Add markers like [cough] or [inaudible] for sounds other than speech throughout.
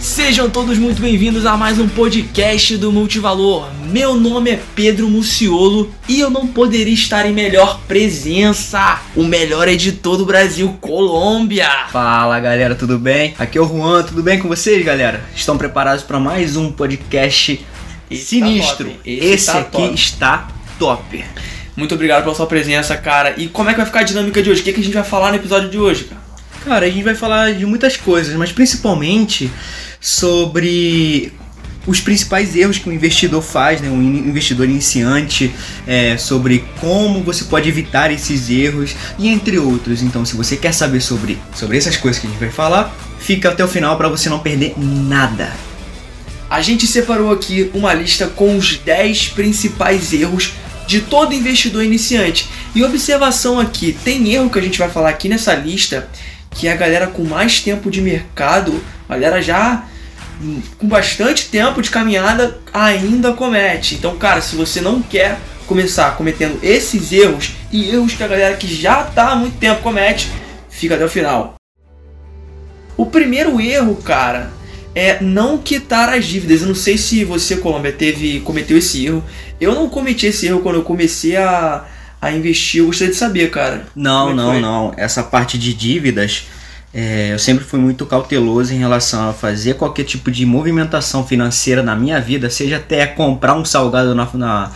Sejam todos muito bem-vindos a mais um podcast do Multivalor. Meu nome é Pedro Muciolo e eu não poderia estar em melhor presença. O melhor editor do Brasil, Colômbia. Fala galera, tudo bem? Aqui é o Juan, tudo bem com vocês, galera? Estão preparados para mais um podcast Esse sinistro? tá. Esse Esse, tá aqui top. está top. Muito obrigado pela sua presença, cara. E como é que vai ficar a dinâmica de hoje? O que, que a gente vai falar no episódio de hoje, cara? Cara, a gente vai falar de muitas coisas, mas principalmente sobre os principais erros que um investidor faz, né? um in- investidor iniciante, é, sobre como você pode evitar esses erros e entre outros. Então, se você quer saber sobre, sobre essas coisas que a gente vai falar, fica até o final para você não perder nada. A gente separou aqui uma lista com os 10 principais erros de todo investidor iniciante. E observação aqui, tem erro que a gente vai falar aqui nessa lista que a galera com mais tempo de mercado, a galera já com bastante tempo de caminhada ainda comete. Então, cara, se você não quer começar cometendo esses erros e erros que a galera que já tá há muito tempo comete, fica até o final. O primeiro erro, cara, é não quitar as dívidas. Eu não sei se você, Colômbia, teve cometeu esse erro. Eu não cometi esse erro quando eu comecei a, a investir. Eu gostaria de saber, cara. Não, é não, foi? não. Essa parte de dívidas, é, eu sempre fui muito cauteloso em relação a fazer qualquer tipo de movimentação financeira na minha vida, seja até comprar um salgado na, na,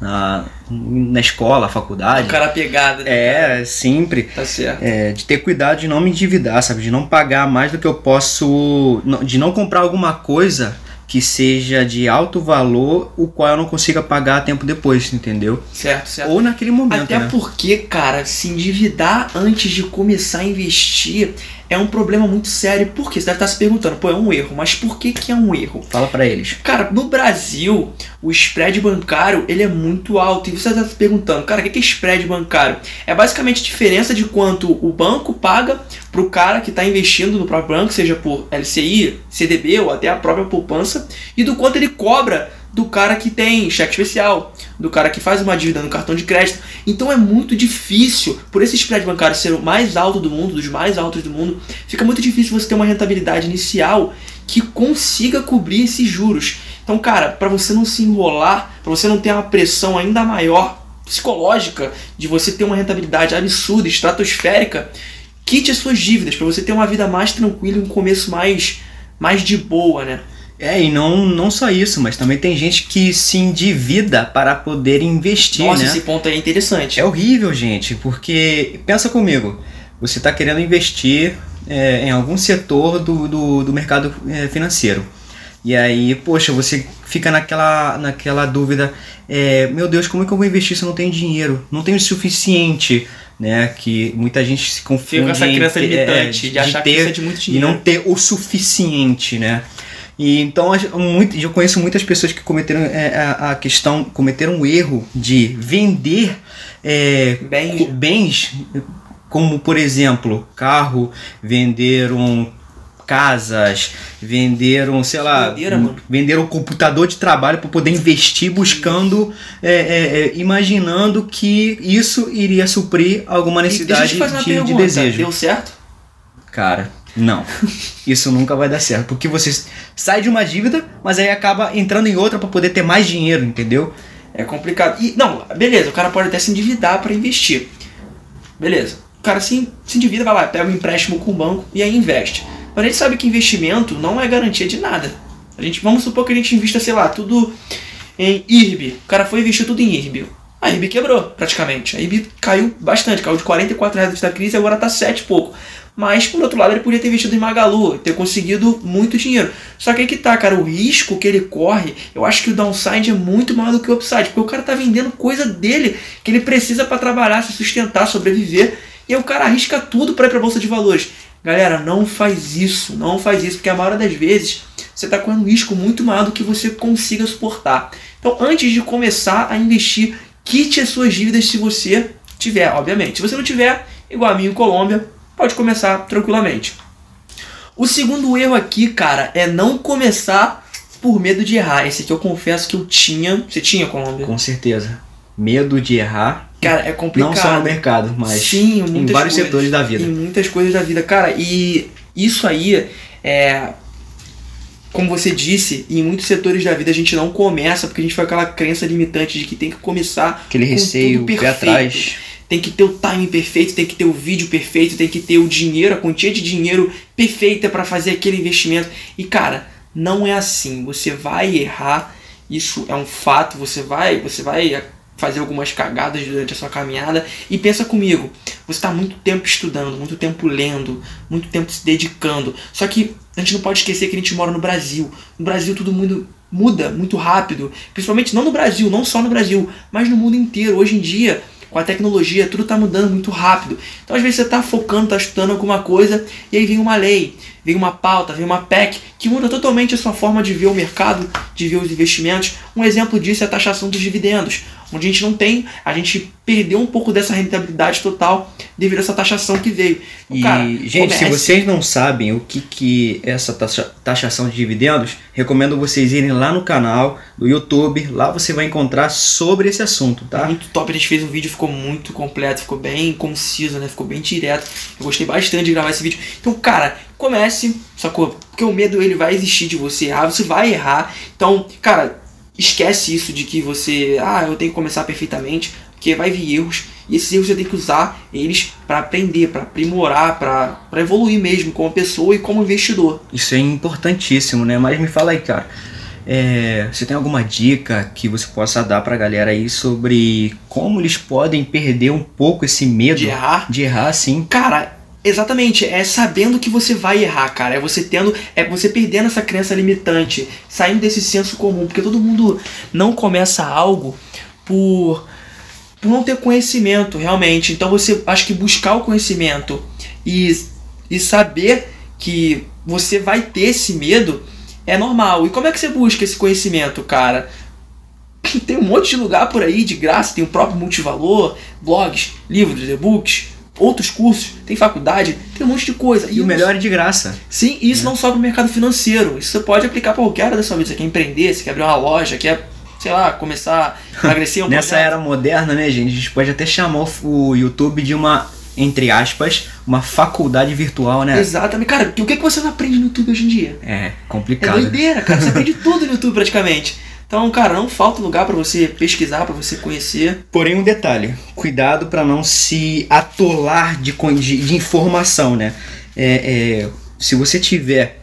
na, na escola, faculdade. O cara pegada. né? É, sempre. Tá certo. É, de ter cuidado de não me endividar, sabe? De não pagar mais do que eu posso. De não comprar alguma coisa que seja de alto valor, o qual eu não consiga pagar tempo depois, entendeu? Certo, certo. Ou naquele momento, Até né? porque, cara, se endividar antes de começar a investir é um problema muito sério. Por quê? Você deve estar se perguntando, pô, é um erro. Mas por que, que é um erro? Fala pra eles. Cara, no Brasil, o spread bancário ele é muito alto. E você está se perguntando, cara, o que que é spread bancário? É basicamente a diferença de quanto o banco paga para o cara que está investindo no próprio banco, seja por LCI, CDB ou até a própria poupança, e do quanto ele cobra do cara que tem cheque especial, do cara que faz uma dívida no cartão de crédito. Então é muito difícil, por esse spread bancário ser o mais alto do mundo, dos mais altos do mundo, fica muito difícil você ter uma rentabilidade inicial que consiga cobrir esses juros. Então, cara, para você não se enrolar, para você não ter uma pressão ainda maior psicológica de você ter uma rentabilidade absurda, estratosférica, quite as suas dívidas para você ter uma vida mais tranquila e um começo mais mais de boa, né? É, e não, não só isso, mas também tem gente que se endivida para poder investir, Nossa, né? esse ponto é interessante. É horrível, gente, porque pensa comigo, você está querendo investir é, em algum setor do, do, do mercado é, financeiro. E aí, poxa, você fica naquela, naquela dúvida, é, meu Deus, como é que eu vou investir se eu não tenho dinheiro? Não tenho o suficiente, né? Que muita gente se confunde Fica com essa crença ter- limitante é, de achar que ter isso é de muito e dinheiro. não ter o suficiente, né? E então muito, eu conheço muitas pessoas que cometeram é, a, a questão, cometeram o erro de vender é, Bens. bens, como por exemplo carro, venderam casas, venderam, sei lá, mano. venderam computador de trabalho para poder investir, buscando, é, é, é, imaginando que isso iria suprir alguma E necessidade uma de, de desejo. Deu certo? Cara, não. Isso nunca vai dar certo. Porque você sai de uma dívida, mas aí acaba entrando em outra para poder ter mais dinheiro, entendeu? É complicado. E, não, beleza, o cara pode até se endividar para investir. Beleza. O cara se, se endivida, vai lá, pega um empréstimo com o banco e aí investe. Mas a gente sabe que investimento não é garantia de nada. A gente, vamos supor que a gente invista, sei lá, tudo em IRB. O cara foi investir tudo em IRB. A IRB quebrou, praticamente. A IRB caiu bastante, caiu de 44 reais antes da crise agora tá 7 e pouco. Mas, por outro lado, ele podia ter investido em Magalu, ter conseguido muito dinheiro. Só que aí que tá, cara, o risco que ele corre, eu acho que o downside é muito maior do que o upside, porque o cara tá vendendo coisa dele que ele precisa para trabalhar, se sustentar, sobreviver, e aí o cara arrisca tudo para ir pra bolsa de valores. Galera, não faz isso, não faz isso, porque a maioria das vezes você tá correndo um risco muito maior do que você consiga suportar. Então, antes de começar a investir, quite as suas dívidas se você tiver, obviamente. Se você não tiver, igual a mim em Colômbia, pode começar tranquilamente. O segundo erro aqui, cara, é não começar por medo de errar. Esse aqui eu confesso que eu tinha. Você tinha, Colômbia? Com certeza. medo de errar. Cara, é complicado. Não só no mercado, mas Sim, em vários coisas. setores da vida. Em muitas coisas da vida. Cara, e isso aí é. Como você disse, em muitos setores da vida a gente não começa porque a gente foi aquela crença limitante de que tem que começar Aquele com receio, tudo pé perfeito. atrás. Tem que ter o timing perfeito, tem que ter o vídeo perfeito, tem que ter o dinheiro, a quantia de dinheiro perfeita para fazer aquele investimento. E cara, não é assim. Você vai errar, isso é um fato. Você vai, você vai fazer algumas cagadas durante a sua caminhada. E pensa comigo, você está muito tempo estudando, muito tempo lendo, muito tempo se dedicando. Só que a gente não pode esquecer que a gente mora no Brasil. No Brasil todo mundo muda muito rápido, principalmente não no Brasil, não só no Brasil, mas no mundo inteiro. Hoje em dia, com a tecnologia, tudo está mudando muito rápido. Então, às vezes, você está focando, está estudando alguma coisa, e aí vem uma lei, vem uma pauta, vem uma PEC, que muda totalmente a sua forma de ver o mercado, de ver os investimentos. Um exemplo disso é a taxação dos dividendos, onde a gente não tem, a gente perdeu um pouco dessa rentabilidade total devido a essa taxação que veio. Então, E, cara, gente, se comece- vocês não sabem o que, que é essa taxa- taxação de dividendos, recomendo vocês irem lá no canal do YouTube. Lá você vai encontrar sobre esse assunto, tá? Muito top, a gente fez um vídeo, ficou muito completo, ficou bem conciso, né? Ficou bem direto. Eu gostei bastante de gravar esse vídeo. Então, cara, comece, sacou? Porque o medo ele vai existir de você errar, você vai errar. Então, cara, esquece isso de que você, ah, eu tenho que começar perfeitamente, porque vai vir erros. E esses erros você tem que usar eles para aprender, para aprimorar, para evoluir mesmo como pessoa e como investidor. Isso é importantíssimo, né? Mas me fala aí, cara. é, você tem alguma dica que você possa dar pra galera aí sobre como eles podem perder um pouco esse medo De errar. de errar, sim? Cara, exatamente, é sabendo que você vai errar, cara. É você tendo, é você perdendo essa crença limitante, saindo desse senso comum, porque todo mundo não começa algo por por não ter conhecimento, realmente. Então você acho que buscar o conhecimento e e saber que você vai ter esse medo é normal. E como é que você busca esse conhecimento, cara? Tem um monte de lugar por aí de graça, tem o próprio multivalor, blogs, livros, e-books, outros cursos, tem faculdade, tem um monte de coisa. E o melhor é de graça. Sim, e isso não só para o mercado financeiro. Isso você pode aplicar para qualquer área da sua vida. Você quer empreender, você quer abrir uma loja, quer, sei lá, começar a emagrecer um [laughs] Nessa projeto. era moderna, né, gente? A gente pode até chamar o- YouTube de uma, entre aspas, uma faculdade virtual, né? Exatamente. Cara, o que que você não aprende no YouTube hoje em dia? É É complicado. doideira, cara. Você aprende tudo no YouTube praticamente. [laughs] Então, cara, não falta lugar para você pesquisar, para você conhecer. Porém, um detalhe: cuidado para não se atolar de, de, de informação, né? É, é, se você tiver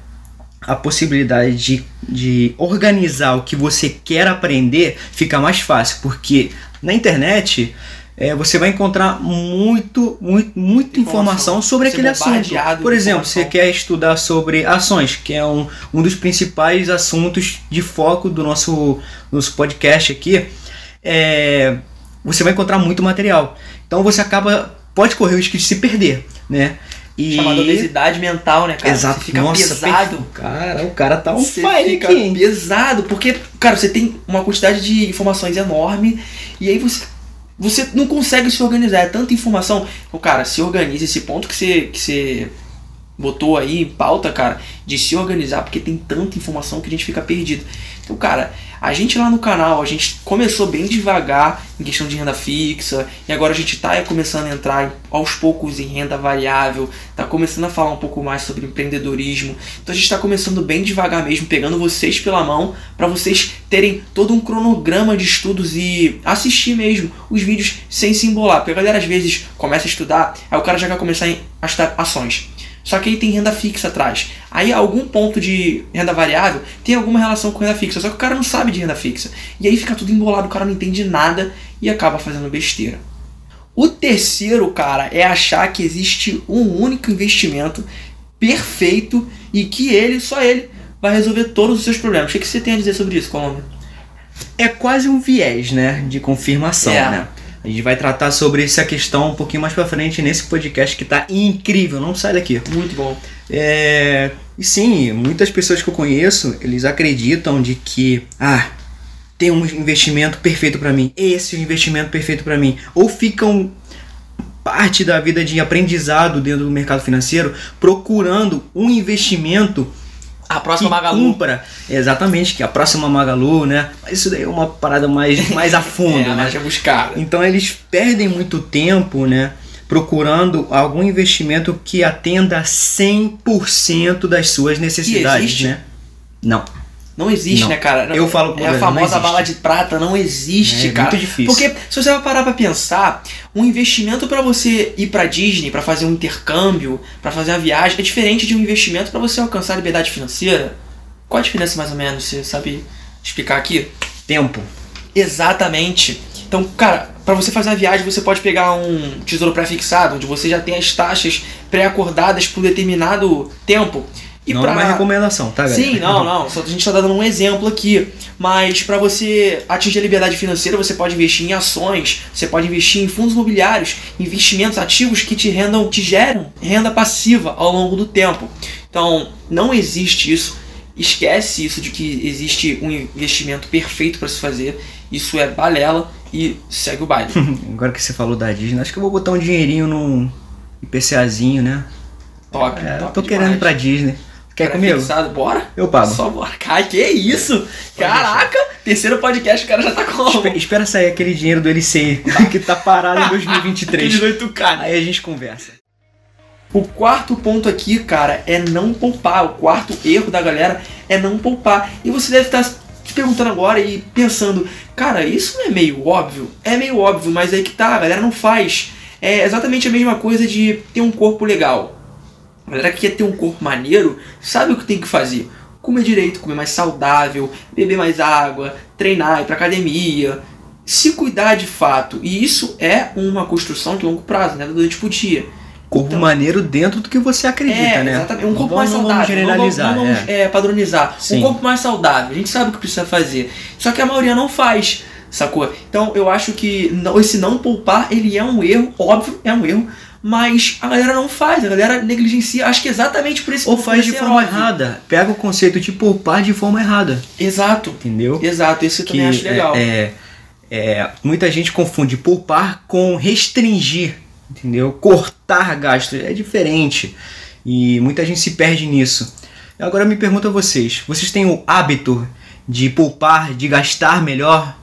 a possibilidade de, de organizar o que você quer aprender, fica mais fácil, porque na internet é, você vai encontrar muito, muito, muita informação, Informação. sobre aquele assunto. Por exemplo, você quer estudar sobre ações, que é um, um dos principais assuntos de foco do nosso, nosso podcast aqui. É, você vai encontrar muito material. Então você acaba pode correr o risco de se perder, né? E Chamada obesidade mental, né, cara? Exato. Você fica Nossa, pesado. perfeito. Cara, o cara tá on Você fica aqui, pesado, porque, cara, você tem uma quantidade de informações enorme e aí você, você não consegue se organizar. É tanta informação. Então, cara, se organize esse ponto que você, que você botou aí em pauta, cara, de se organizar, porque tem tanta informação que a gente fica perdido. Então, cara, a gente lá no canal, a gente começou bem devagar em questão de renda fixa, e agora a gente tá começando a entrar aos poucos em renda variável, tá começando a falar um pouco mais sobre empreendedorismo. Então a gente tá começando bem devagar mesmo, pegando vocês pela mão, para vocês terem todo um cronograma de estudos e assistir mesmo os vídeos sem se embolar. Porque a galera às vezes começa a estudar, aí o cara já quer começar a estudar ações. Só que aí tem renda fixa atrás. Aí algum ponto de renda variável tem alguma relação com renda fixa. Só que o cara não sabe de renda fixa. E aí fica tudo embolado, o cara não entende nada e acaba fazendo besteira. O terceiro, cara, é achar que existe um único investimento perfeito e que ele, só ele, vai resolver todos os seus problemas. O que você tem a dizer sobre isso, Colômbia? É quase um viés, né, de confirmação, É. né? A gente vai tratar sobre essa questão um pouquinho mais pra frente nesse podcast que tá incrível, não sai daqui. Muito bom. É, e sim, muitas pessoas que eu conheço, eles acreditam de que, ah, tem um investimento perfeito pra mim, esse é o investimento perfeito pra mim, ou ficam parte da vida de aprendizado dentro do mercado financeiro procurando um investimento A próxima Magalu. cumpra exatamente que a próxima Magalu, né? Mas isso daí é uma parada mais [laughs] mais a fundo, é, né? mas é buscada. Então eles perdem muito tempo, né? Procurando algum investimento que atenda 100% das suas necessidades, né? Não. Não existe, Não. né, cara? Eu falo com É a famosa bala de prata, não existe, É cara. muito difícil. Porque se você vai parar pra pensar, um investimento pra você ir pra Disney, pra fazer um intercâmbio, pra fazer uma viagem, é diferente de um investimento pra você alcançar a liberdade financeira. Qual a diferença mais ou menos? Você sabe explicar aqui? Tempo. Exatamente. Então, cara, pra você fazer uma viagem, você pode pegar um tesouro pré-fixado, onde você já tem as taxas pré-acordadas por determinado tempo. E não pra... é uma recomendação, tá, galera? Sim, não, não. Só a gente está dando um exemplo aqui. Mas para você atingir a liberdade financeira, você pode investir em ações, você pode investir em fundos imobiliários, investimentos ativos que te rendam, te geram renda passiva ao longo do tempo. Então, não existe isso. Esquece isso de que existe um investimento perfeito para se fazer. Isso é balela e segue o baile. [laughs] Agora que você falou da Disney, acho que eu vou botar um dinheirinho num IPCAzinho, né? Top, É, top tô querendo ir pra Disney. Quer comigo? Pré-fixado, Bora? Eu pago. Só bora. Cara, que isso? Caraca! Terceiro podcast, o cara já tá com Espe- Espera sair aquele dinheiro do LCI que tá parado em 2023. Aqueles 8K, né? Aí a gente conversa. O quarto ponto aqui, cara, é não poupar. O quarto erro da galera é não poupar. E você deve estar se perguntando agora e pensando, cara, isso não é meio óbvio? É meio óbvio, mas aí que tá, a galera não faz. É exatamente a mesma coisa de ter um corpo legal. A galera que quer ter um corpo maneiro sabe o que tem que fazer. Comer direito, comer mais saudável, beber mais água, treinar, ir pra academia, se cuidar de fato. E isso é uma construção de longo prazo, né? Da noite pro dia. Corpo Então- maneiro dentro do que você acredita, é, né? exatamente. Um corpo Não mais vamos- saudável. Vamos generalizar, não vamos, é. é, padronizar. Sim. Um corpo mais saudável. A gente sabe o que precisa fazer. Só que a maioria não faz, sacou? Então eu acho que não- esse não poupar, ele é um erro, óbvio, é um erro. Mas a galera não faz, a galera negligencia. Acho que exatamente por esse Ou faz de forma óbvio. errada. Pega o conceito de poupar de forma errada. Exato, Entendeu? exato. Esse eu também acho legal. É, é, é, muita gente confunde poupar com restringir, entendeu? Cortar gastos é diferente e muita gente se perde nisso. Agora eu me pergunto a vocês: vocês têm o hábito de poupar, de gastar melhor?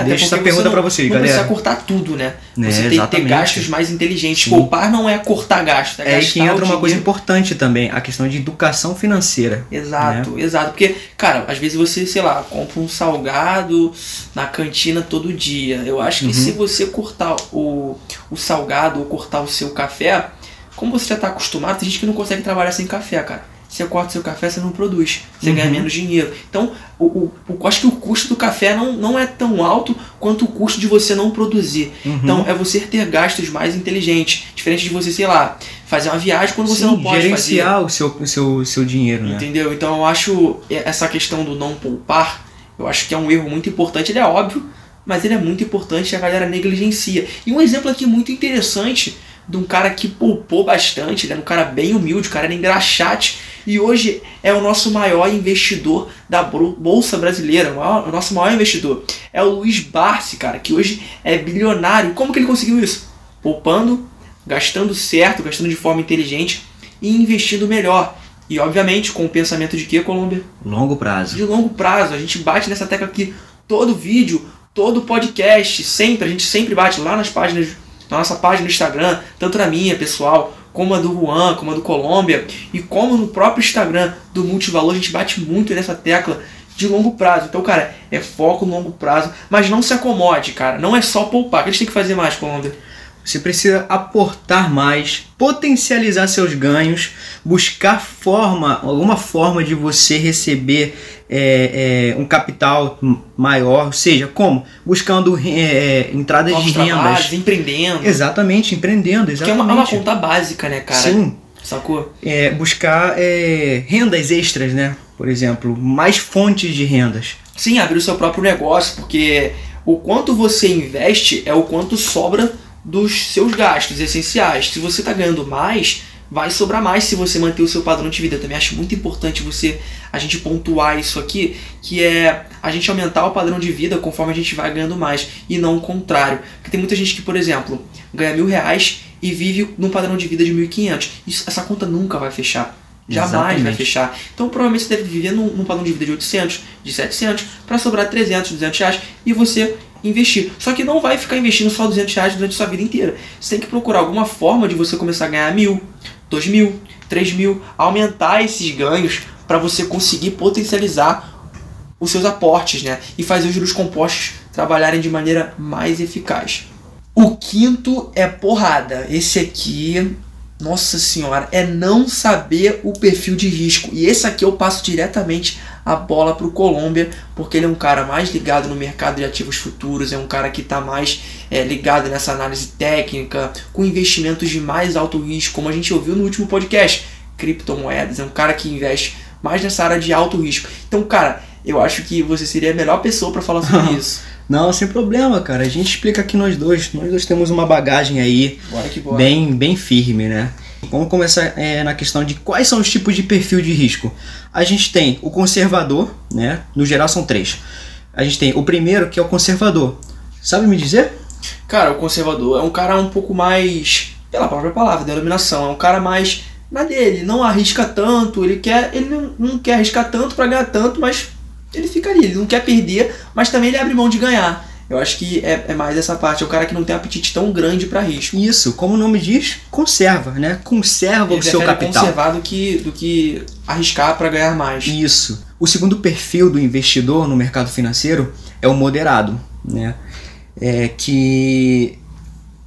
É, Deixa essa você pergunta pra vocês, não galera. precisa cortar tudo, né? Né, você tem que ter exatamente. gastos mais inteligentes. Sim. Poupar não é cortar gastos, é, É gastar que entra uma coisa importante também, a questão de educação financeira. Exato, né? exato. Porque, cara, às vezes você, sei lá, compra um salgado na cantina todo dia. Eu acho que Uhum. se você cortar o, o salgado ou cortar o seu café, como você já tá acostumado, tem gente que não consegue trabalhar sem café, cara. Você corta seu café, você não produz. Você ganha Uhum. menos dinheiro. Então, o, o, o- acho que o custo do café não, não é tão alto quanto o custo de você não produzir. Uhum. Então, é você ter gastos mais inteligentes. Diferente de você, sei lá, fazer uma viagem quando você Sim, não pode fazer. gerenciar o seu, o seu, seu dinheiro, né? Entendeu? Então eu acho essa questão do não poupar, eu acho que é um erro muito importante. Ele é óbvio, mas ele é muito importante e a galera negligencia. E um exemplo aqui muito interessante de um cara que poupou bastante, ele era um cara bem humilde, o cara era engraxate e hoje é o nosso maior investidor da Bolsa Brasileira, o, maior- o nosso maior investidor. É o Luiz Barsi, cara, que hoje é bilionário. Como que ele conseguiu isso? Poupando, gastando certo, gastando de forma inteligente e investindo melhor. E obviamente com o pensamento de que, Colômbia? Longo prazo. De longo prazo. A gente bate nessa tecla aqui todo vídeo, todo podcast, sempre, a gente sempre bate lá nas páginas, na nossa página no Instagram, tanto na minha, pessoal, como a do Juan, como a do Colômbia, e como no próprio Instagram do Multivalor, a gente bate muito nessa tecla de longo prazo. Então, cara, é foco no longo prazo, mas não se acomode, cara. Não é só poupar. O que a gente tem que fazer mais, Colômbia? Você precisa aportar mais, potencializar seus ganhos, buscar forma, alguma forma de você receber é, é, um capital maior, ou seja, como? Buscando é, é, entradas Novos de trabalhos, rendas. empreendendo. Exatamente, empreendendo, Que é exatamente. uma, é uma conta básica, né, cara? Sim, Sacou? é, buscar é, rendas extras, né? Por exemplo, mais fontes de rendas. Sim, abrir o seu próprio negócio, porque o quanto você investe é o quanto sobra dos seus gastos essenciais. Se você está ganhando mais, vai sobrar mais se você manter o seu padrão de vida. Eu também acho muito importante você a gente pontuar isso aqui, que é a gente aumentar o padrão de vida conforme a gente vai ganhando mais e não o contrário. Porque tem muita gente que, por exemplo, ganha mil reais e vive num padrão de vida de 1.500. Isso, essa conta nunca vai fechar. Jamais vai Exatamente. fechar. Então provavelmente você deve viver num, num padrão de vida de 800, de 700, para sobrar 300, 200 reais e você investir. Só que não vai ficar investindo só 200 reais durante sua vida inteira. Você tem que procurar alguma forma de você começar a ganhar mil, dois mil, três mil, aumentar esses ganhos para você conseguir potencializar os seus aportes, né? E fazer os juros compostos trabalharem de maneira mais eficaz. O quinto é porrada. Esse aqui, nossa senhora, é não saber o perfil de risco. E esse aqui eu passo diretamente a bola pro Colômbia, porque ele é um cara mais ligado no mercado de ativos futuros, é um cara que está mais é, ligado nessa análise técnica, com investimentos de mais alto risco, como a gente ouviu no último podcast, criptomoedas, é um cara que investe mais nessa área de alto risco. Então, cara, eu acho que você seria a melhor pessoa para falar sobre [laughs] isso. Não, sem problema, cara. A gente explica aqui nós dois. Nós dois temos uma bagagem aí Bora bora. bem, bem firme, né? Vamos começar é, na questão de quais são os tipos de perfil de risco. A gente tem o conservador, né? No geral são três. A gente tem o primeiro, que é o conservador. Sabe me dizer? Cara, o conservador é um cara um pouco mais, pela própria palavra, denominação, é um cara mais na dele, não arrisca tanto, ele quer, ele não, não quer arriscar tanto para ganhar tanto, mas ele fica ali, ele não quer perder, mas também ele abre mão de ganhar. Eu acho que é, é mais essa parte, é o cara que não tem apetite tão grande para risco. Isso, como o nome diz, conserva, né? Conserva Ele o seu capital. conservar do que, do que arriscar para ganhar mais. Isso. O segundo perfil do investidor no mercado financeiro é o moderado, né? É que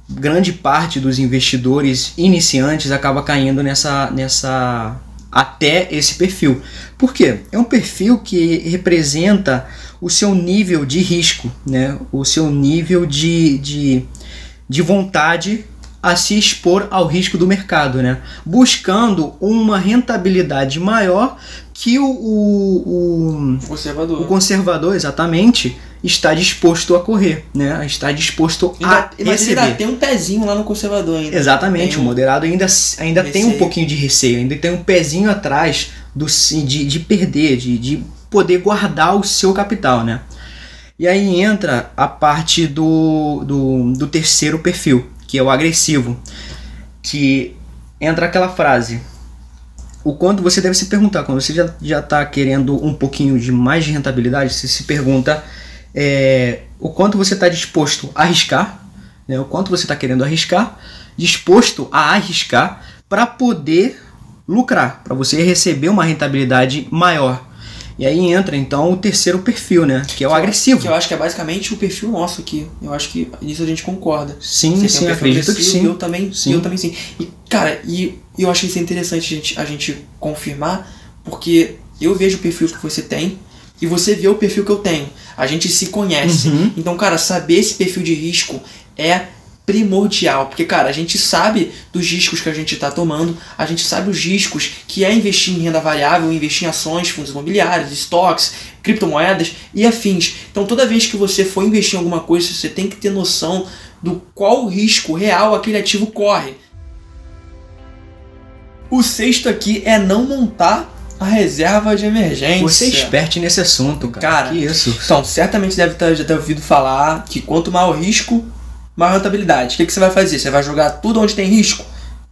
grande parte dos investidores iniciantes acaba caindo nessa, nessa até esse perfil. Por quê? É um perfil que representa o seu nível de risco, né? O seu nível de, de, de vontade a se expor ao risco do mercado, né? Buscando uma rentabilidade maior que o, o, o, Conservador. o conservador, exatamente, está disposto a correr, né? Está disposto Ainda, a ele ainda receber. tem um pezinho lá no conservador ainda. Exatamente, Tem o moderado ainda, ainda tem um pouquinho de receio, ainda tem um pezinho atrás do, de, de perder, de, de poder guardar o seu capital, né? E aí entra a parte do, do, do terceiro perfil, que é o agressivo, que entra aquela frase. O quanto você deve se perguntar, quando você já, já tá querendo um pouquinho de mais de rentabilidade, você se pergunta é, o quanto você está disposto a arriscar, né, o quanto você está querendo arriscar, disposto a arriscar para poder lucrar, para você receber uma rentabilidade maior. E aí entra então o terceiro perfil, né, que é o Que eu- agressivo. Que eu acho que é basicamente o perfil nosso aqui. Eu acho que nisso a gente concorda. Sim, Você sim, um perfil acredito que sim. Eu também, Sim. eu também sim. E, cara, e eu acho isso interessante a gente, a gente confirmar, porque eu vejo o perfil que você tem e você vê o perfil que eu tenho. A gente se conhece. Uhum. Então, cara, saber esse perfil de risco é primordial, porque cara, a gente sabe dos riscos que a gente está tomando, a gente sabe os riscos que é investir em renda variável, investir em ações, fundos imobiliários, estoques, criptomoedas e afins. Então, toda vez que você for investir em alguma coisa, você tem que ter noção do qual risco real aquele ativo corre. O sexto aqui é não montar a reserva de emergência. Você é expert nesse assunto, cara. Cara, que isso. Então, certamente deve ter, já ter ouvido falar que quanto maior o risco, maior rentabilidade. O que, que você vai fazer? Você vai jogar tudo onde tem risco?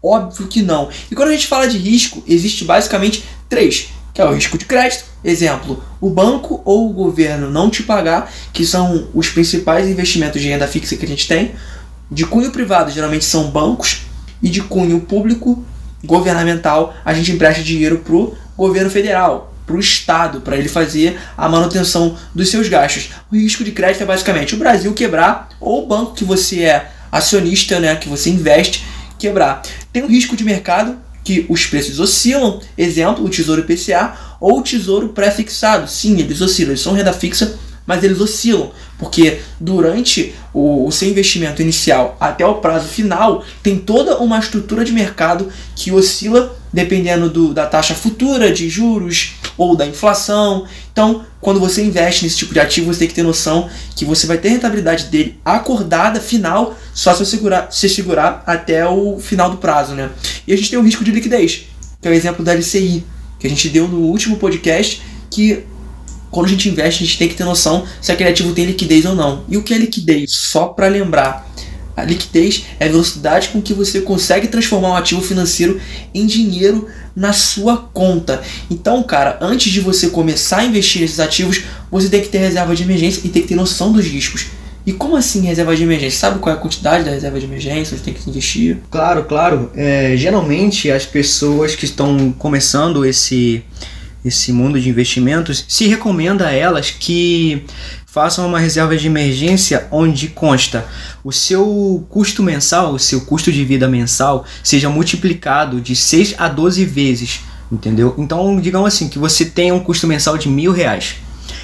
Óbvio que não. E quando a gente fala de risco, existe basicamente três. Que é o risco de crédito, exemplo, o banco ou o governo não te pagar, que são os principais investimentos de renda fixa que a gente tem. De cunho privado, geralmente são bancos, e de cunho público, governamental, a gente empresta dinheiro pro governo federal, pro estado, para ele fazer a manutenção dos seus gastos. O risco de crédito é basicamente o Brasil quebrar ou o banco que você é acionista, né, que você investe, quebrar. Tem o risco de mercado que os preços oscilam, exemplo, o Tesouro IPCA ou o Tesouro pré-fixado. Sim, eles oscilam, eles são renda fixa, mas eles oscilam, porque durante o, o seu investimento inicial até o prazo final, tem toda uma estrutura de mercado que oscila dependendo do, da taxa futura de juros ou da inflação. Então, quando você investe nesse tipo de ativo, você tem que ter noção que você vai ter rentabilidade dele acordada final só se segurar, se segurar até o final do prazo, né? E a gente tem o risco de liquidez, que é o exemplo da LCI, que a gente deu no último podcast, que quando a gente investe, a gente tem que ter noção se aquele ativo tem liquidez ou não. E o que é liquidez? Só para lembrar, A liquidez é a velocidade com que você consegue transformar um ativo financeiro em dinheiro na sua conta. Então, cara, antes de você começar a investir nesses ativos, você tem que ter reserva de emergência e tem que ter noção dos riscos. E como assim reserva de emergência? Sabe qual é a quantidade da reserva de emergência? Você tem que investir? Claro, claro. É, geralmente as pessoas que estão começando esse esse mundo de investimentos, se recomenda a elas que façam uma reserva de emergência onde consta o seu custo mensal, o seu custo de vida mensal, seja multiplicado de 6 a 12 vezes, entendeu? Então, digamos assim, que você tem um custo mensal de mil reais.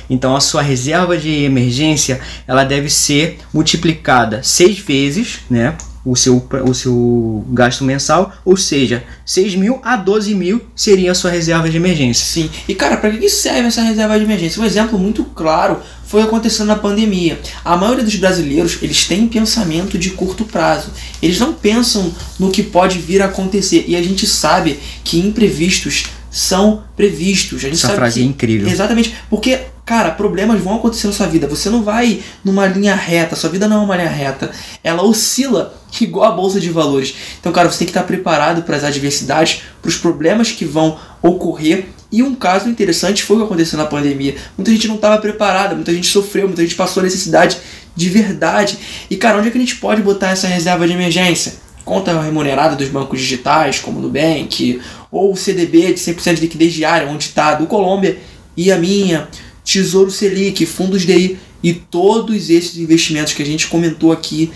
Então, a sua reserva de emergência ela deve ser multiplicada seis vezes, né? O seu, o seu gasto mensal, ou seja, 6 mil a 12 mil seria a sua reserva de emergência. Sim, e cara, para que serve essa reserva de emergência? Um exemplo muito claro foi acontecendo na pandemia. A maioria dos brasileiros, eles têm pensamento de curto prazo. Eles não pensam no que pode vir a acontecer. E a gente sabe que imprevistos são previstos. A gente Essa frase que... é incrível. Exatamente, porque Cara, problemas vão acontecer na sua vida. Você não vai numa linha reta. Sua vida não é uma linha reta. Ela oscila [laughs] igual a bolsa de valores. Então, cara, você tem que estar preparado para as adversidades, para os problemas que vão ocorrer. E um caso interessante foi o que aconteceu na pandemia. Muita gente não estava preparada, muita gente sofreu, muita gente passou necessidade de verdade. E, cara, onde é que a gente pode botar essa reserva de emergência? Conta remunerada dos bancos digitais, como o Nubank, ou o CDB de 100% de liquidez diária, onde está do Colômbia e a minha Tesouro Selic, fundos DI e todos esses investimentos que a gente comentou aqui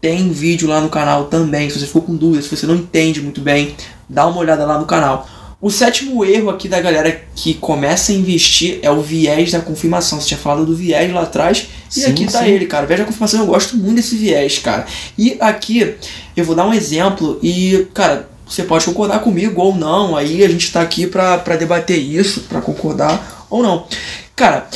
tem vídeo lá no canal também. Se você ficou com dúvidas, se você não entende muito bem, dá uma olhada lá no canal. O sétimo erro aqui da galera que começa a investir é o viés da confirmação. Você tinha falado do viés lá atrás e sim, aqui tá sim. ele, cara. Viés da confirmação, eu gosto muito desse viés, cara. E aqui eu vou dar um exemplo e, cara, você pode concordar comigo ou não. Aí a gente tá aqui pra, pra debater isso, pra concordar ou não. Cara,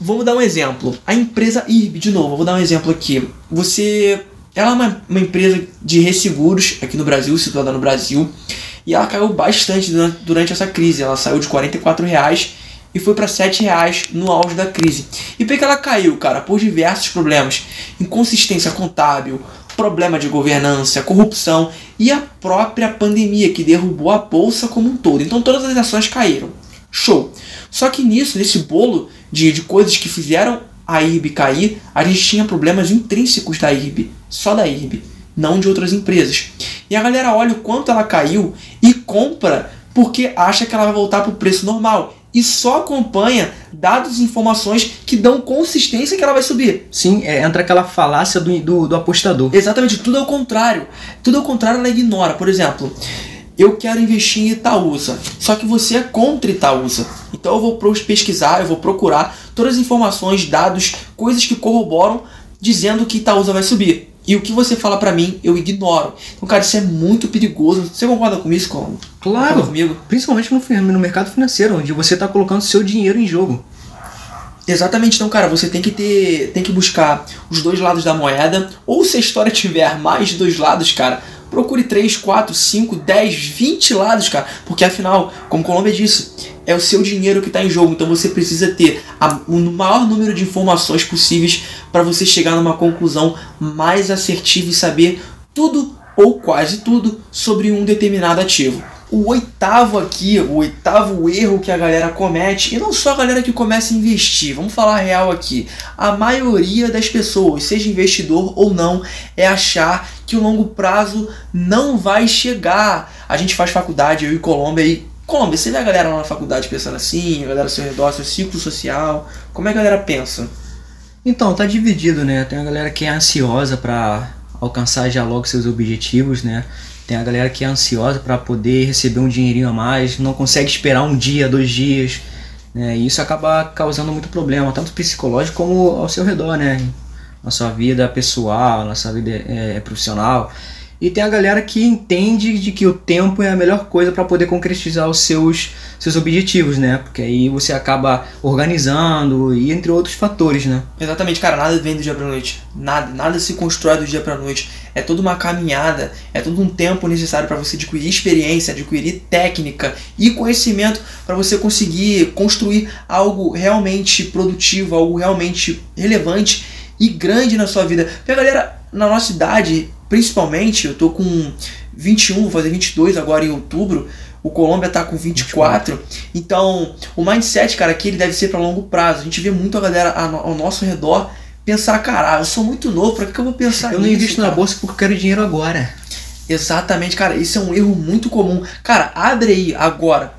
vamos dar um exemplo. A empresa IRB, de novo, vou dar um exemplo aqui. Você. Ela é uma, uma empresa de resseguros aqui no Brasil, situada no Brasil, e ela caiu bastante durante, essa crise. Ela saiu de 44 reais e foi para 7 reais no auge da crise. E por que ela caiu, cara? Por diversos problemas. Inconsistência contábil, problema de governança, corrupção e a própria pandemia que derrubou a bolsa como um todo. Então todas as ações caíram. Show. Só que nisso, nesse bolo de, de coisas que fizeram a IRB cair, a gente tinha problemas intrínsecos da IRB, só da IRB, não de outras empresas. E a galera olha o quanto ela caiu e compra porque acha que ela vai voltar para o preço normal e só acompanha dados e informações que dão consistência que ela vai subir. Sim, é, entra aquela falácia do, do, do apostador. Exatamente, tudo ao contrário. Tudo ao contrário ela ignora. Por exemplo, eu quero investir em Itaúsa, só que você é contra Itaúsa. Então eu vou pesquisar, eu vou procurar todas as informações, dados, coisas que corroboram dizendo que Itaúsa vai subir. E o que você fala para mim, eu ignoro. Então, cara, isso é muito perigoso. Você concorda com isso, Colombo? Claro. Comigo? Principalmente no, no mercado financeiro, onde você está colocando seu dinheiro em jogo. Exatamente, então, cara, você tem que ter, tem que buscar os dois lados da moeda, ou se a história tiver mais de dois lados, cara, procure 3, 4, 5, 10, 20 lados, cara. Porque afinal, como Colômbia disse, é o seu dinheiro que está em jogo. Então você precisa ter o maior número de informações possíveis para você chegar numa conclusão mais assertiva e saber tudo ou quase tudo sobre um determinado ativo o oitavo aqui, o oitavo erro que a galera comete, e não só a galera que começa a investir, vamos falar real aqui. A maioria das pessoas, seja investidor ou não, é achar que o longo prazo não vai chegar. A gente faz faculdade, eu e Colômbia aí. Colômbia, você vê a galera lá na faculdade pensando assim, a galera ao seu redor, seu ciclo social, como é que a galera pensa? Então, tá dividido, né? Tem a galera que é ansiosa para alcançar já logo seus objetivos, né? Tem a galera que é ansiosa para poder receber um dinheirinho a mais, não consegue esperar um dia, dois dias. Né? E isso acaba causando muito problema, tanto psicológico como ao seu redor, né? Na sua vida pessoal, na sua vida é, profissional. E tem a galera que entende de que o tempo é a melhor coisa para poder concretizar os seus, seus objetivos, né? Porque aí você acaba organizando e entre outros fatores, né? Exatamente, cara, nada vem do dia pra noite. Nada, nada se constrói do dia pra noite. É toda uma caminhada, é todo um tempo necessário para você adquirir experiência, adquirir técnica e conhecimento para você conseguir construir algo realmente produtivo, algo realmente relevante e grande na sua vida. Porque a galera na nossa idade principalmente, eu tô com 21, vou fazer 22 agora em outubro. O Colômbia tá com 24. 24. Então, o mindset, cara, aqui ele deve ser para longo prazo. A gente vê muito a galera ao nosso redor pensar, cara, eu sou muito novo, pra que eu vou pensar Eu não invisto na bolsa porque eu quero dinheiro agora. Exatamente, cara, isso é um erro muito comum. Cara, abre aí agora.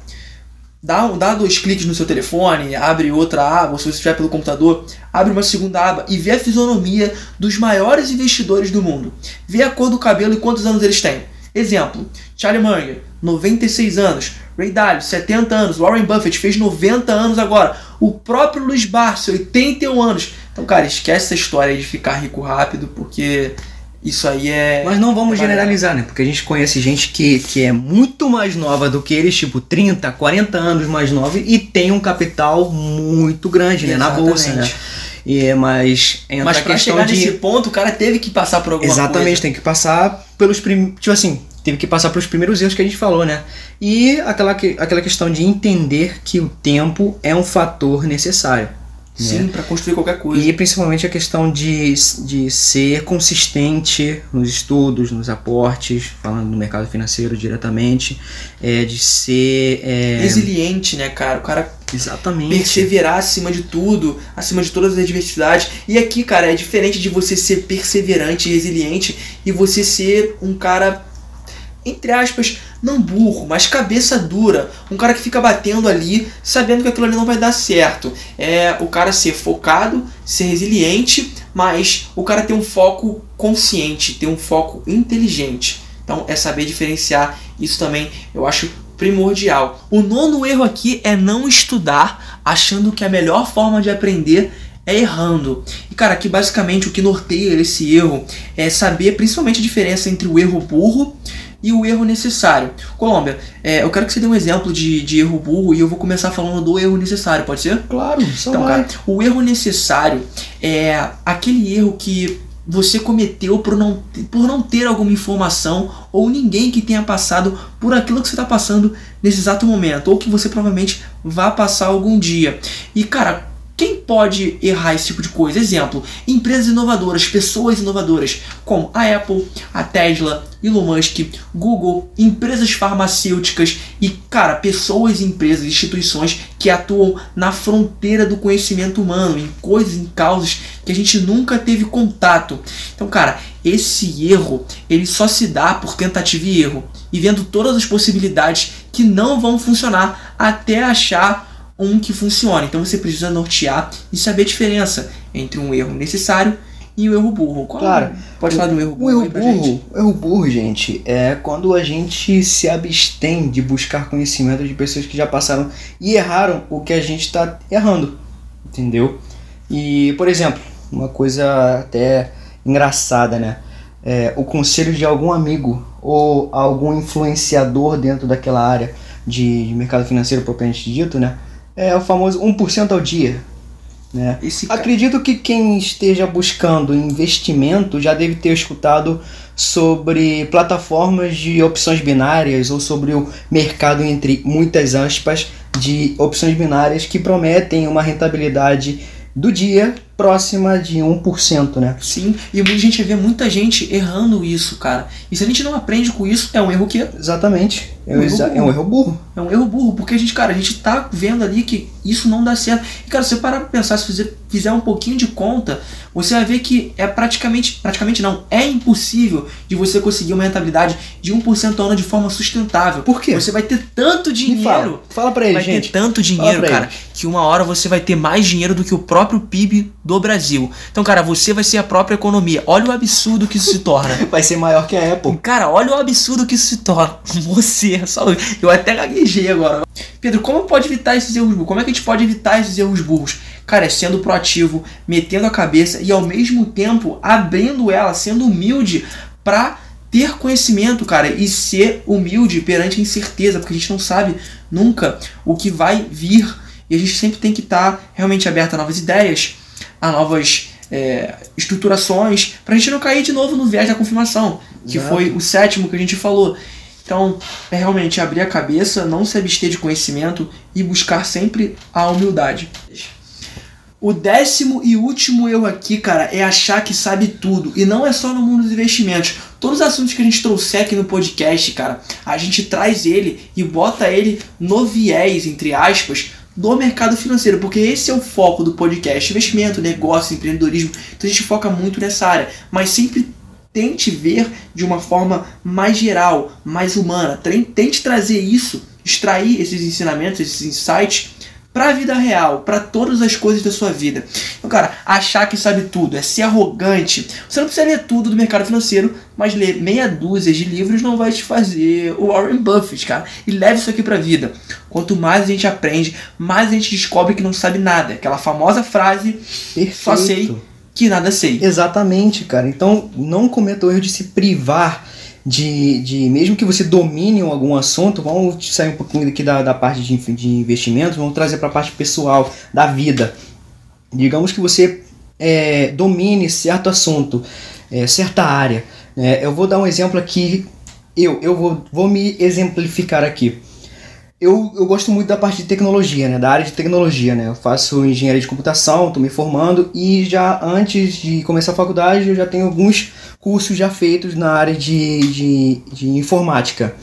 Dá, dá dois cliques no seu telefone, abre outra aba, ou se você estiver pelo computador, abre uma segunda aba e vê a fisionomia dos maiores investidores do mundo. Vê a cor do cabelo e quantos anos eles têm. Exemplo, Charlie Munger, 96 anos. Ray Dalio, 70 anos. Warren Buffett fez 90 anos agora. O próprio Luiz Barsi, 81 anos. Então, cara, esquece essa história de ficar rico rápido, porque isso aí é. Mas não vamos é generalizar, né? Porque a gente conhece gente que, que é muito mais nova do que eles, tipo 30, 40 anos mais nova, e tem um capital muito grande, né? Na bolsa, né? E, mas entra mas pra chegar de... nesse ponto, o cara teve que passar por alguma Exatamente, coisa. tem que passar pelos primeiros. Tipo assim, teve que passar pelos primeiros erros que a gente falou, né? E aquela, aquela questão de entender que o tempo é um fator necessário. Sim, né? para construir qualquer coisa. E principalmente a questão de, de ser consistente nos estudos, nos aportes, falando no mercado financeiro diretamente, é, de ser. É... Resiliente, né, cara? O cara Exatamente. Perseverar acima de tudo, acima de todas as adversidades. E aqui, cara, é diferente de você ser perseverante e resiliente e você ser um cara entre aspas, não burro, mas cabeça dura. Um cara que fica batendo ali, sabendo que aquilo ali não vai dar certo. É o cara ser focado, ser resiliente, mas o cara ter um foco consciente, ter um foco inteligente. Então é saber diferenciar isso também, eu acho primordial. O nono erro aqui é não estudar achando que a melhor forma de aprender é errando. E cara, aqui basicamente o que norteia esse erro é saber principalmente a diferença entre o erro burro e o erro necessário. Colômbia, é, eu quero que você dê um exemplo de, de erro burro e eu vou começar falando do erro necessário, pode ser? Claro, só então, vai. cara, o erro necessário é aquele erro que você cometeu por não, por não ter alguma informação ou ninguém que tenha passado por aquilo que você está passando nesse exato momento, ou que você provavelmente vá passar algum dia. E cara, quem pode errar esse tipo de coisa? Exemplo, empresas inovadoras, pessoas inovadoras, como a Apple, a Tesla, Elon Musk, Google, empresas farmacêuticas e, cara, pessoas, empresas, instituições que atuam na fronteira do conhecimento humano, em coisas, em causas que a gente nunca teve contato. Então, cara, esse erro, ele só se dá por tentativa e erro, e vendo todas as possibilidades que não vão funcionar até achar um que funcione. Então você precisa nortear e saber a diferença entre um erro necessário e o um erro burro. Qual claro. Pode falar do erro burro? O erro burro, o erro burro, gente, é quando a gente se abstém de buscar conhecimento de pessoas que já passaram e erraram o que a gente está errando. Entendeu? E, por exemplo, uma coisa até engraçada, né? É, o conselho de algum amigo ou algum influenciador dentro daquela área de, de mercado financeiro propriamente dito, né? É o famoso 1% ao dia. Né? Acredito que quem esteja buscando investimento já deve ter escutado sobre plataformas de opções binárias ou sobre o mercado entre muitas aspas de opções binárias que prometem uma rentabilidade do dia próxima de 1%, né? Sim, e a gente vê muita gente errando isso, cara. E se a gente não aprende com isso, é um erro que. Exatamente. É um, erro, é um erro burro. É um erro burro, porque a gente, cara, a gente tá vendo ali que isso não dá certo. E, cara, se você parar pra pensar, se você fizer um pouquinho de conta, você vai ver que é praticamente, praticamente não, é impossível de você conseguir uma rentabilidade de 1% ao ano de forma sustentável. Por quê? Você vai ter tanto dinheiro. Fala. fala pra ele, vai gente. ter tanto dinheiro, cara, que uma hora você vai ter mais dinheiro do que o próprio PIB do Brasil. Então, cara, você vai ser a própria economia. Olha o absurdo que isso se torna. [laughs] vai ser maior que a Apple. Cara, olha o absurdo que isso se torna. [laughs] Você, só eu até gaguejei agora. Pedro, como pode evitar esses erros? Como é que a gente pode evitar esses erros burros? Cara, é sendo proativo, metendo a cabeça e ao mesmo tempo abrindo ela, sendo humilde para ter conhecimento, cara, e ser humilde perante a incerteza, porque a gente não sabe nunca o que vai vir e a gente sempre tem que estar tá realmente aberto a novas ideias, a novas é, estruturações, para a gente não cair de novo no viés da confirmação, que Exato. foi o sétimo que a gente falou. Então, é realmente abrir a cabeça, não se abster de conhecimento e buscar sempre a humildade. O décimo e último erro aqui, cara, é achar que sabe tudo. E não é só no mundo dos investimentos. Todos os assuntos que a gente trouxer aqui no podcast, cara, a gente traz ele e bota ele no viés, entre aspas, do mercado financeiro, porque esse é o foco do podcast: investimento, negócio, empreendedorismo. Então a gente foca muito nessa área, mas sempre tente ver de uma forma mais geral, mais humana. Tente trazer isso, extrair esses ensinamentos, esses insights para a vida real, para todas as coisas da sua vida. Então, cara, achar que sabe tudo, é ser arrogante. Você não precisa ler tudo do mercado financeiro, mas ler meia dúzia de livros não vai te fazer o Warren Buffett, cara. E leve isso aqui para a vida. Quanto mais a gente aprende, mais a gente descobre que não sabe nada. Aquela famosa frase, Perfeito. só sei que nada sei. Exatamente, cara. Então não cometa o erro de se privar de, de mesmo que você domine algum assunto, vamos sair um pouquinho da, da parte de, de investimentos, vamos trazer para a parte pessoal, da vida. Digamos que você é, domine certo assunto, é, certa área. É, eu vou dar um exemplo aqui, eu, eu vou, vou me exemplificar aqui. Eu, eu gosto muito da parte de tecnologia, né? Da área de tecnologia, né? Eu faço engenharia de computação, estou me formando e já antes de começar a faculdade eu já tenho alguns cursos já feitos na área de, de, de informática.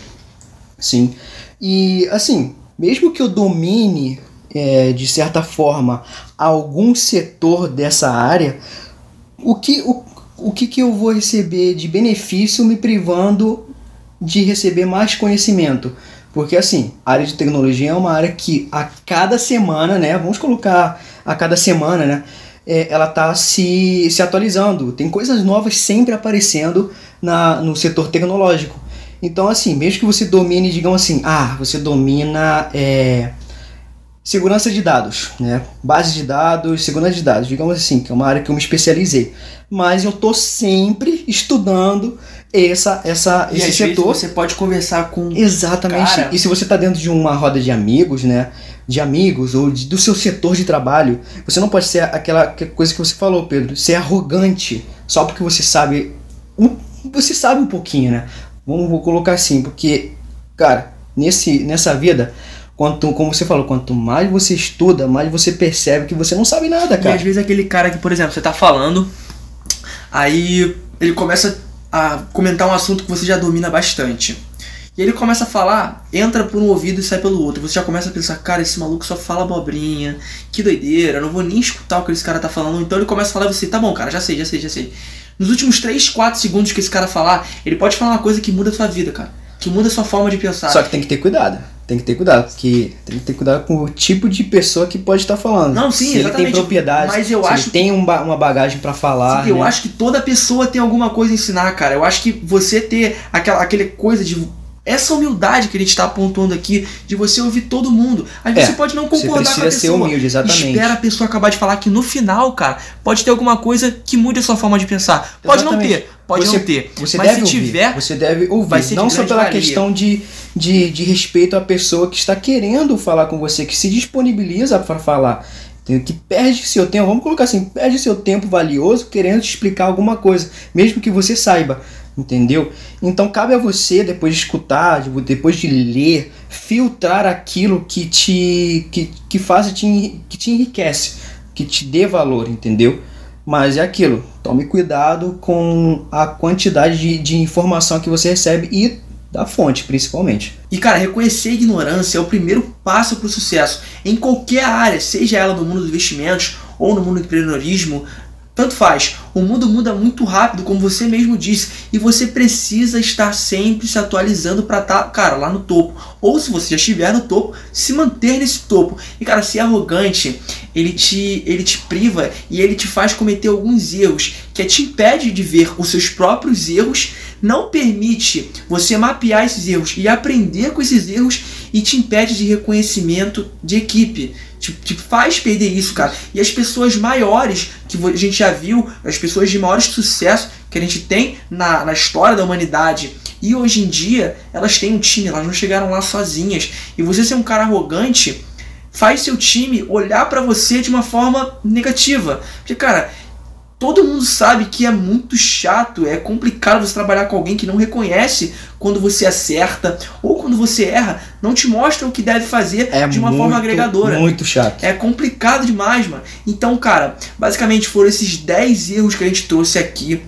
Sim. E assim, mesmo que eu domine é, de certa forma algum setor dessa área, o que, o, o que, que eu vou receber de benefício me privando de receber mais conhecimento? Porque assim, a área de tecnologia é uma área que a cada semana, né? Vamos colocar a cada semana, né? É, ela está se, se atualizando. Tem coisas novas sempre aparecendo na, no setor tecnológico. Então, assim, mesmo que você domine, digamos assim, ah, você domina é, segurança de dados, né? Base de dados, segurança de dados, digamos assim, que é uma área que eu me especializei. Mas eu tô sempre estudando essa, essa, E esse setor. você pode conversar com Exatamente. Cara. E se você está dentro de uma roda de amigos, né? De amigos ou de- do seu setor de trabalho, você não pode ser aquela que- coisa que você falou, Pedro, ser arrogante só porque você sabe. Você sabe um pouquinho, né? Vamos vou colocar assim, porque, cara, nesse, nessa vida, quanto, como você falou, quanto mais você estuda, mais você percebe que você não sabe nada, E cara. às vezes aquele cara que, por exemplo, você tá falando, aí ele começa a comentar um assunto que você já domina bastante. E ele começa a falar, entra por um ouvido e sai pelo outro. Você já começa a pensar, cara, esse maluco só fala abobrinha, que doideira, não vou nem escutar o que esse cara tá falando. Então ele começa a falar e você, tá bom, cara, já sei, já sei, já sei. Nos últimos 3, 4 segundos que esse cara falar, ele pode falar uma coisa que muda a sua vida, cara. Que muda a sua forma de pensar. Só que tem que ter cuidado. Tem que ter cuidado, porque tem que ter cuidado com o tipo de pessoa que pode estar falando. Não, sim, se ele tem exatamente. propriedade, Mas eu se acho ele tem um ba- uma bagagem pra falar. Sim, eu né? acho que toda pessoa tem alguma coisa a ensinar, cara. Eu acho que você ter aquela, aquele coisa de. Essa humildade que a gente tá apontando aqui, de você ouvir todo mundo. Às vezes É, você pode não concordar com a precisa ser pessoa. humilde, exatamente. Espera a pessoa acabar de falar que no final, cara, pode ter alguma coisa que mude a sua forma de pensar. Pode não Exatamente. ter, pode Você- não ter. Você mas deve se ouvir. tiver, Você deve ouvir. não só pela valia. questão de, de, de respeito à pessoa que está querendo falar com você, que se disponibiliza para falar. Que perde seu tempo, vamos colocar assim, perde seu tempo valioso querendo te explicar alguma coisa, mesmo que você saiba. Entendeu? Então cabe a você, depois de escutar, de- depois de ler, filtrar aquilo que te, que, que faz te, que te enriquece, que te dê valor, entendeu? Mas é aquilo, tome cuidado com a quantidade de, de informação que você recebe e da fonte, principalmente. E cara, reconhecer a ignorância é o primeiro passo para o sucesso em qualquer área, seja ela no mundo dos investimentos ou no mundo do empreendedorismo. Tanto faz. O mundo muda muito rápido, como você mesmo disse, e você precisa estar sempre se atualizando para estar, cara, lá no topo. Ou se você já estiver no topo, se manter nesse topo. E cara, ser arrogante, ele te, ele te priva e ele te faz cometer alguns erros, que te impede de ver os seus próprios erros, não permite você mapear esses erros e aprender com esses erros e te impede de reconhecimento de equipe. Te, te faz perder isso, cara. E as pessoas maiores que a gente já viu, as pessoas de maior sucesso que a gente tem na, na história da humanidade. E hoje em dia, elas têm um time, elas não chegaram lá sozinhas. E você ser um cara arrogante faz seu time olhar pra você de uma forma negativa. Porque, cara, todo mundo sabe que é muito chato, é complicado você trabalhar com alguém que não reconhece quando você acerta ou quando você erra, não te mostra o que deve fazer É de uma muito, forma agregadora. Muito chato. É complicado demais, mano. Então, cara, basicamente foram esses 10 erros que a gente trouxe aqui.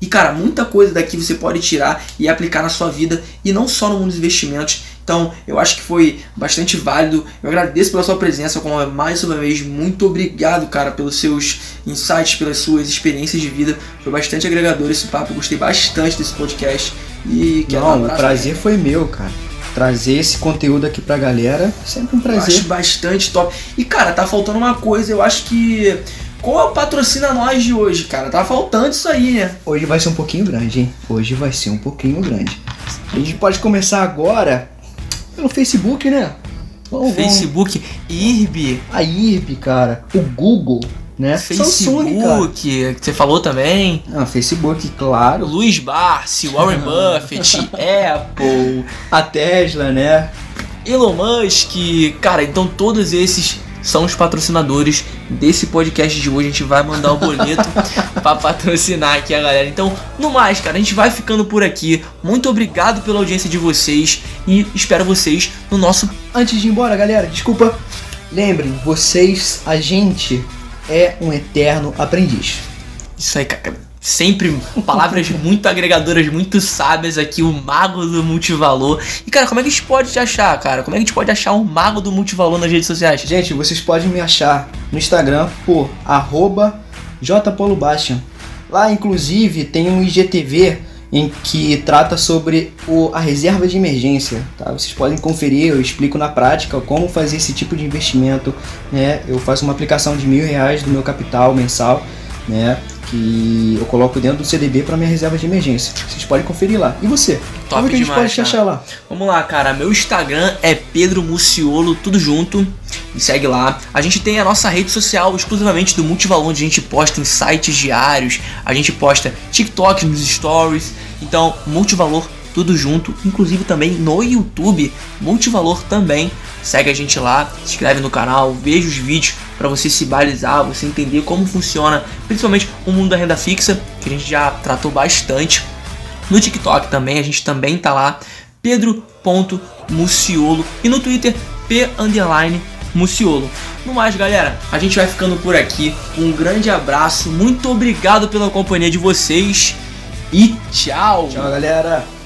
E cara, muita coisa daqui você pode tirar e aplicar na sua vida e não só no mundo dos investimentos. Então, eu acho que foi bastante válido. Eu agradeço pela sua presença, como mais uma vez, muito obrigado, cara, pelos seus insights, pelas suas experiências de vida. Foi bastante agregador esse papo, gostei bastante desse podcast. E quero Não, um o abraço, prazer foi meu, cara. Trazer esse conteúdo aqui pra galera, sempre um Eu prazer. acho bastante top. E, cara, tá faltando uma coisa, eu acho que. Qual é o patrocina nós de hoje, cara? Tá faltando isso aí, né? Hoje vai ser um pouquinho grande, hein? Hoje vai ser um pouquinho grande. A gente pode começar agora pelo Facebook, né? Vamos. Facebook, IRB, A IRB, cara. O Google, né? Samsung, cara. Facebook, que você falou também. Ah, Facebook, claro. Luiz Barsi, Warren [laughs] Buffett, Apple, A Tesla, né? Elon Musk, cara, então todos esses são os patrocinadores desse podcast de hoje. A gente vai mandar o boleto [laughs] pra patrocinar aqui a galera. Então, no mais, cara, a gente vai ficando por aqui. Muito obrigado pela audiência de vocês e espero vocês no nosso. Antes de ir embora, galera, desculpa. Lembrem, vocês, a gente é um eterno aprendiz. Isso aí, cara. Sempre palavras muito agregadoras, muito sábias aqui, o Mago do Multivalor. E, cara, como é que a gente pode te achar, cara? Como é que a gente pode achar o Mago do Multivalor nas redes sociais? Gente, vocês podem me achar no Instagram por arroba. Lá, inclusive, tem um IGTV em que trata sobre o, a reserva de emergência. Tá? Vocês podem conferir, eu explico na prática como fazer esse tipo de investimento. Né? Eu faço uma aplicação de mil reais do meu capital mensal, né? Que eu coloco dentro do CDB para minha reserva de emergência. Vocês podem conferir lá. E você? Top como é que a gente demais, pode achar lá? Vamos lá, cara. Meu Instagram é Pedro Muciolo, tudo junto. Me segue lá. A gente tem a nossa rede social exclusivamente do Multivalor, onde a gente posta insights diários. A gente posta TikTok nos stories. Então, Multivalor, tudo junto. Inclusive também no YouTube, Multivalor também. Segue a gente lá, se inscreve no canal, veja os vídeos para você se balizar, você entender como funciona, principalmente o mundo da renda fixa, que a gente já tratou bastante. No TikTok também, a gente também tá lá, pedro.muciolo. E no Twitter, p underline Muciolo. No mais, galera, a gente vai ficando por aqui. Um grande abraço, muito obrigado pela companhia de vocês e tchau. Tchau, galera.